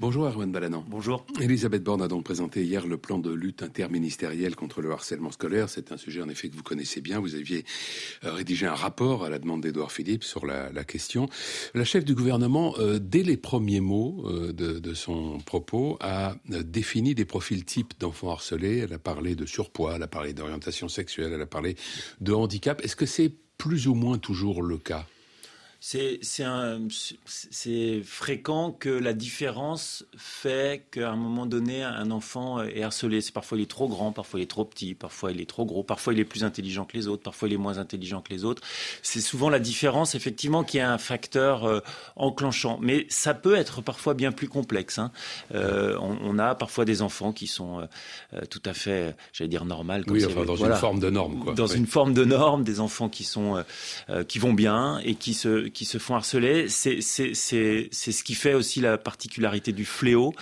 Bonjour Erwan Balanan. Bonjour. Elisabeth Borne a donc présenté hier le plan de lutte interministérielle contre le harcèlement scolaire. C'est un sujet en effet que vous connaissez bien. Vous aviez euh, rédigé un rapport à la demande d'Edouard Philippe sur la, question. La chef du gouvernement, euh, dès les premiers mots euh, de, de, son propos, a défini des profils types d'enfants harcelés. Elle a parlé de surpoids, elle a parlé d'orientation sexuelle, elle a parlé de handicap. Est-ce que c'est plus ou moins toujours le cas? C'est fréquent que la différence fait qu'à un moment donné, un enfant est harcelé. C'est parfois il est trop grand, parfois il est trop petit, parfois il est trop gros, parfois il est plus intelligent que les autres, parfois il est moins intelligent que les autres. C'est souvent la différence, effectivement, qui est un facteur euh, enclenchant. Mais ça peut être parfois bien plus complexe. Hein. Euh, on, a parfois des enfants qui sont euh, tout à fait, j'allais dire, normales. oui, enfin, dans une forme de norme. Quoi. Dans une forme de norme, des enfants qui sont qui vont bien et qui se qui se font harceler. C'est ce qui fait aussi la particularité du fléau,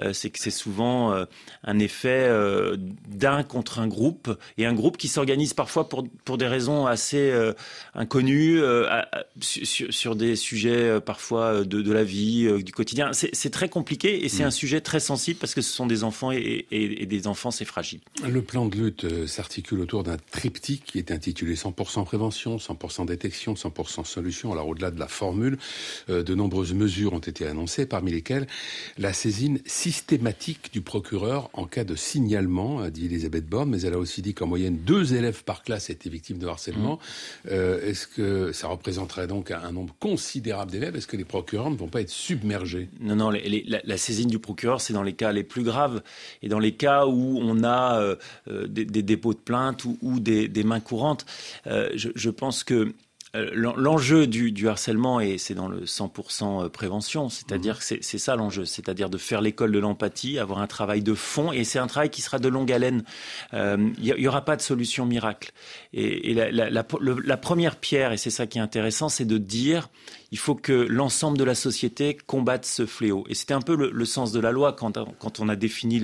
euh, c'est que c'est souvent euh, un effet euh, d'un contre un groupe et un groupe qui s'organise parfois pour pour des raisons assez inconnues sur, sur, des sujets parfois de, de la vie du quotidien. C'est très compliqué et c'est mm. un sujet très sensible parce que ce sont des enfants et, et, et des enfants c'est fragile. Le plan de lutte s'articule autour d'un triptyque qui est intitulé 100% prévention, 100% détection, 100% solution. Alors au-delà de la formule, euh, de nombreuses mesures ont été annoncées, parmi lesquelles la saisine systématique du procureur en cas de signalement, a dit Elisabeth Borne, mais elle a aussi dit qu'en moyenne deux élèves par classe étaient victimes de harcèlement. Mmh. Euh, est-ce que ça représenterait donc un nombre considérable d'élèves? Est-ce que les procureurs ne vont pas être submergés? Non, non, la, saisine du procureur, c'est dans les cas les plus graves et dans les cas où on a euh, des, dépôts de plainte ou, des, mains courantes. je, pense que l'enjeu du, harcèlement, et c'est dans le 100% euh, prévention, c'est-à-dire mmh. que c'est ça l'enjeu, c'est-à-dire de faire l'école de l'empathie, avoir un travail de fond, et c'est un travail qui sera de longue haleine. Il euh, n'y aura pas de solution miracle. Et, la, première pierre, et c'est ça qui est intéressant, c'est de dire il faut que l'ensemble de la société combatte ce fléau. Et c'était un peu le, sens de la loi quand, quand on a défini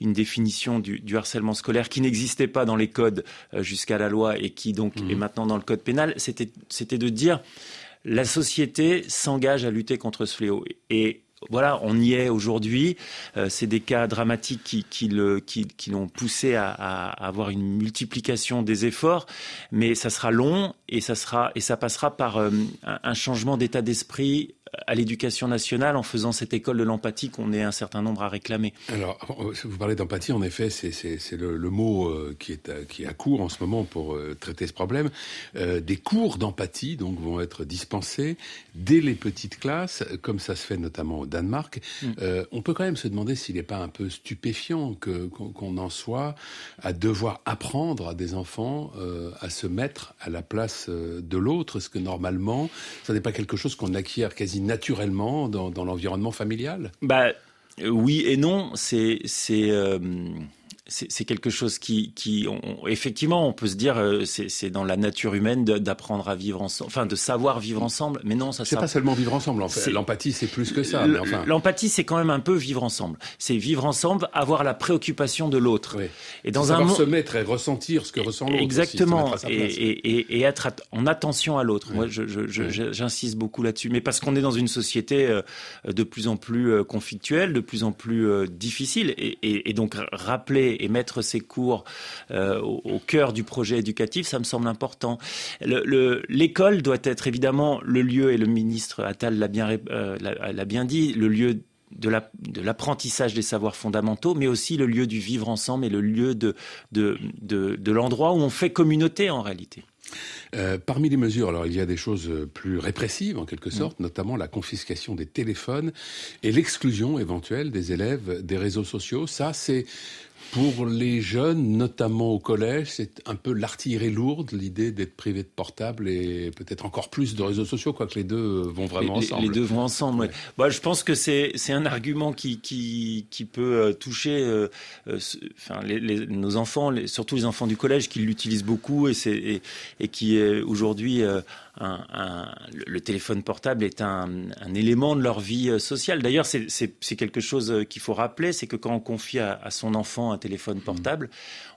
une définition du, harcèlement scolaire qui n'existait pas dans les codes jusqu'à la loi et qui donc mmh. est maintenant dans le code pénal. C'était c'était de dire la société s'engage à lutter contre ce fléau. Et voilà, on y est aujourd'hui. Euh, c'est des cas dramatiques qui, qui l'ont qui, poussé à, avoir une multiplication des efforts, mais ça sera long et ça sera et ça passera par euh, un changement d'état d'esprit à l'éducation nationale en faisant cette école de l'empathie qu'on est un certain nombre à réclamer. Alors, vous parlez d'empathie, en effet, c'est le, le, mot euh, qui est, à, qui est à court en ce moment pour euh, traiter ce problème. Euh, des cours d'empathie donc vont être dispensés dès les petites classes, comme ça se fait notamment au Danemark. Mm. on peut quand même se demander s'il n'est pas un peu stupéfiant que qu'on en soit à devoir apprendre à des enfants à se mettre à la place de l'autre, ce que normalement, ça n'est pas quelque chose qu'on acquiert quasi naturellement dans, l'environnement familial? Bah oui et non. C'est c'est euh, c'est quelque chose qui, qui effectivement, on peut se dire, euh, c'est dans la nature humaine d'apprendre à vivre ensemble, enfin de savoir vivre ensemble. Mais non, ça. C'est pas seulement vivre ensemble. En fait. L'empathie, c'est plus que ça. L'empathie, c'est quand même un peu vivre ensemble. C'est vivre ensemble, avoir la préoccupation de l'autre. Et dans un se mettre et ressentir ce que ressent l'autre. Exactement. et, et, et, être en attention à l'autre. Moi, j'insiste je, beaucoup là-dessus. Mais parce qu'on est dans une société euh, de plus en plus euh, conflictuelle, de plus en plus difficile, et, donc rappeler et, mettre ses cours euh, au, cœur du projet éducatif, ça me semble important. L'école doit être évidemment le lieu, et le ministre Attal l'a bien, euh, bien dit, le lieu de l'apprentissage des savoirs fondamentaux, mais aussi le lieu du vivre ensemble et le lieu de, de, de, l'endroit où on fait communauté en réalité. Euh, parmi les mesures, alors il y a des choses plus répressives en quelque sorte, notamment la confiscation des téléphones et l'exclusion éventuelle des élèves des réseaux sociaux. Ça, c'est pour les jeunes, notamment au collège, c'est un peu l'artillerie lourde, l'idée d'être privé de portable et peut-être encore plus de réseaux sociaux, quoique les deux vont vraiment ensemble. Les deux vont ensemble. Bah, je pense que c'est un argument qui, qui, qui peut euh, toucher euh, euh, enfin, les, nos enfants, surtout les enfants du collège qui l'utilisent beaucoup et, et, et qui est aujourd'hui le téléphone portable est un, élément de leur vie sociale. D'ailleurs, c'est quelque chose qu'il faut rappeler, c'est que quand on confie à, son enfant un téléphone portable,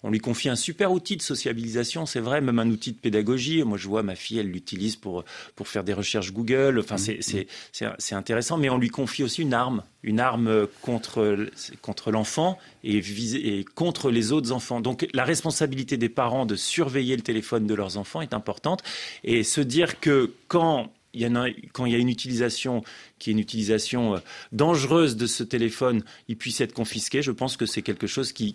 on lui confie un super outil de sociabilisation, c'est vrai, même un outil de pédagogie. Moi, je vois ma fille, elle l'utilise pour, pour faire des recherches Google. Enfin, c'est intéressant, mais on lui confie aussi une arme, une arme contre, contre l'enfant et, et contre les autres enfants. Donc, la responsabilité des parents de surveiller le téléphone de leurs enfants est importante et se dire que quand il y a, quand il y a une utilisation qui est une utilisation euh, dangereuse de ce téléphone, il puisse être confisqué, je pense que c'est quelque chose qui,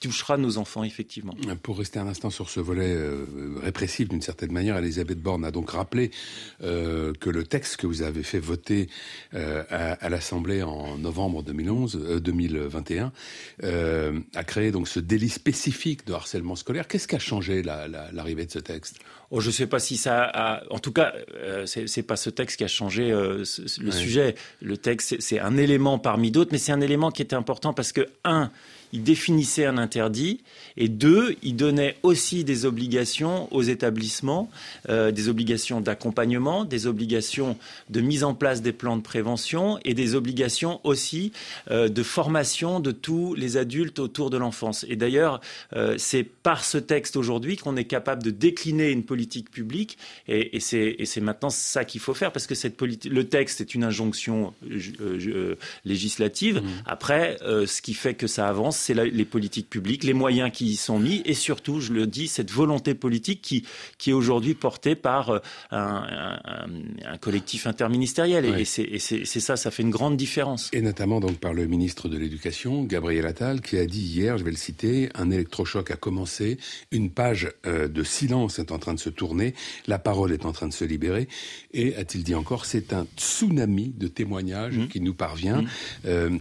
touchera nos enfants, effectivement. Pour rester un instant sur ce volet euh, répressif, d'une certaine manière, Elisabeth Borne a donc rappelé euh, que le texte que vous avez fait voter à, l'Assemblée en novembre 2011, 2021 a créé donc ce délit spécifique de harcèlement scolaire. Qu'est-ce qui a changé l'arrivée de ce texte? Oh, Je ne sais pas si ça a... En tout cas, c'est pas ce texte qui a changé le sujet. Le texte, c'est un élément parmi d'autres, mais c'est un élément qui était important parce que, un, il définissait un interdit, et deux, il donnait aussi des obligations aux établissements, euh, des obligations d'accompagnement, des obligations de mise en place des plans de prévention et des obligations aussi euh, de formation de tous les adultes autour de l'enfance. Et d'ailleurs, euh, c'est par ce texte aujourd'hui qu'on est capable de décliner une politique publique, et, et c'est maintenant ça qu'il faut faire, parce que cette le texte est une injonction législative. Mmh. Après, ce qui fait que ça avance, c'est les politiques publiques, les moyens qui y sont mis, et surtout, je le dis, cette volonté politique qui, qui est aujourd'hui portée par euh, un, collectif interministériel. Et, c'est ça, ça fait une grande différence. Et notamment donc par le ministre de l'Éducation, Gabriel Attal, qui a dit hier, je vais le citer, un électrochoc a commencé, une page euh, de silence est en train de se tourner, la parole est en train de se libérer, et a-t-il dit encore, c'est un tsunami de témoignages mmh. qui nous parvient. Mmh. Euh,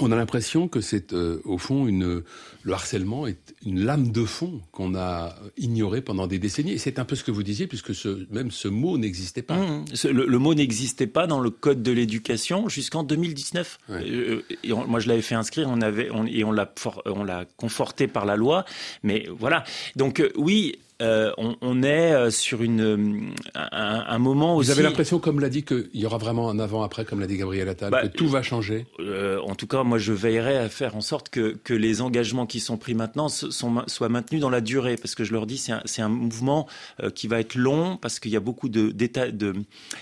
on a l'impression que c'est euh, au fond une le harcèlement est une lame de fond qu'on a ignorée pendant des décennies. Et c'est un peu ce que vous disiez, puisque ce, même ce mot n'existait pas. Mmh, le, mot n'existait pas dans le code de l'éducation jusqu'en 2019. Euh, et moi, je l'avais fait inscrire, on avait et on l'a on l'a conforté par la loi. Mais voilà. Donc euh, oui, euh, on, est euh, sur une, euh, un, moment aussi. Vous avez l'impression, comme l'a dit, qu'il y aura vraiment un avant-après, comme l'a dit Gabriel Attal, bah, que tout va changer? En tout cas, moi, je veillerai à faire en sorte que, que les engagements qui sont pris maintenant sont, soient maintenus dans la durée, parce que je leur dis, c'est un, un, mouvement qui va être long, parce qu'il y a beaucoup de, de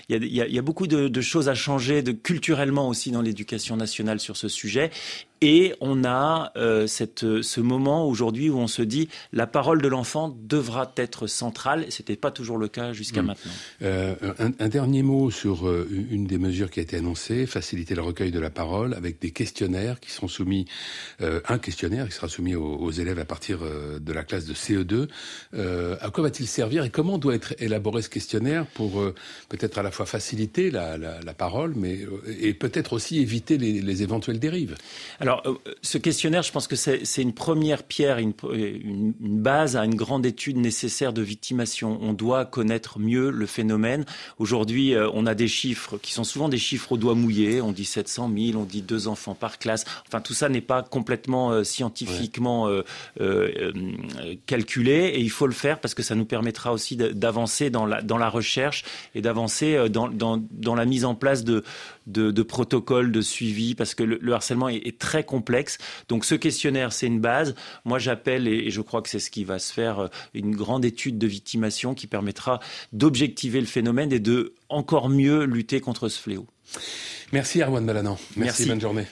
il y a, il y a beaucoup de, de, choses à changer, de culturellement aussi dans l'éducation nationale sur ce sujet, et on a euh, cette, ce moment aujourd'hui où on se dit la parole de l'enfant devra être centrale. Ce n'était pas toujours le cas jusqu'à hmm. maintenant. Euh, un, dernier mot sur euh, une des mesures qui a été annoncée, faciliter le recueil de la parole avec des questionnaires qui sont soumis, un questionnaire qui sera soumis aux, élèves à partir de la classe de CE2. à quoi va-t-il servir et comment doit être élaboré ce questionnaire pour peut-être à la fois faciliter la, la, parole, mais et peut-être aussi éviter les, les éventuelles dérives? alors, euh, ce questionnaire, je pense que c'est une première pierre, une, base à une grande étude nécessaire de victimation. On doit connaître mieux le phénomène. Aujourd'hui, euh, on a des chiffres qui sont souvent des chiffres au doigt mouillé. On dit 700 000, on dit deux enfants par classe. Enfin, tout ça n'est pas complètement euh, scientifiquement calculé et il faut le faire parce que ça nous permettra aussi d'avancer dans la, dans la recherche et d'avancer dans, dans, la mise en place de, de, protocoles de suivi parce que le, harcèlement est, est très complexe. Donc ce questionnaire, c'est une base. Moi, j'appelle, et je crois que c'est ce qui va se faire, euh, une grande étude de victimation qui permettra d'objectiver le phénomène et de encore mieux lutter contre ce fléau. Merci Arwan Malanan. Merci, Merci. bonne journée.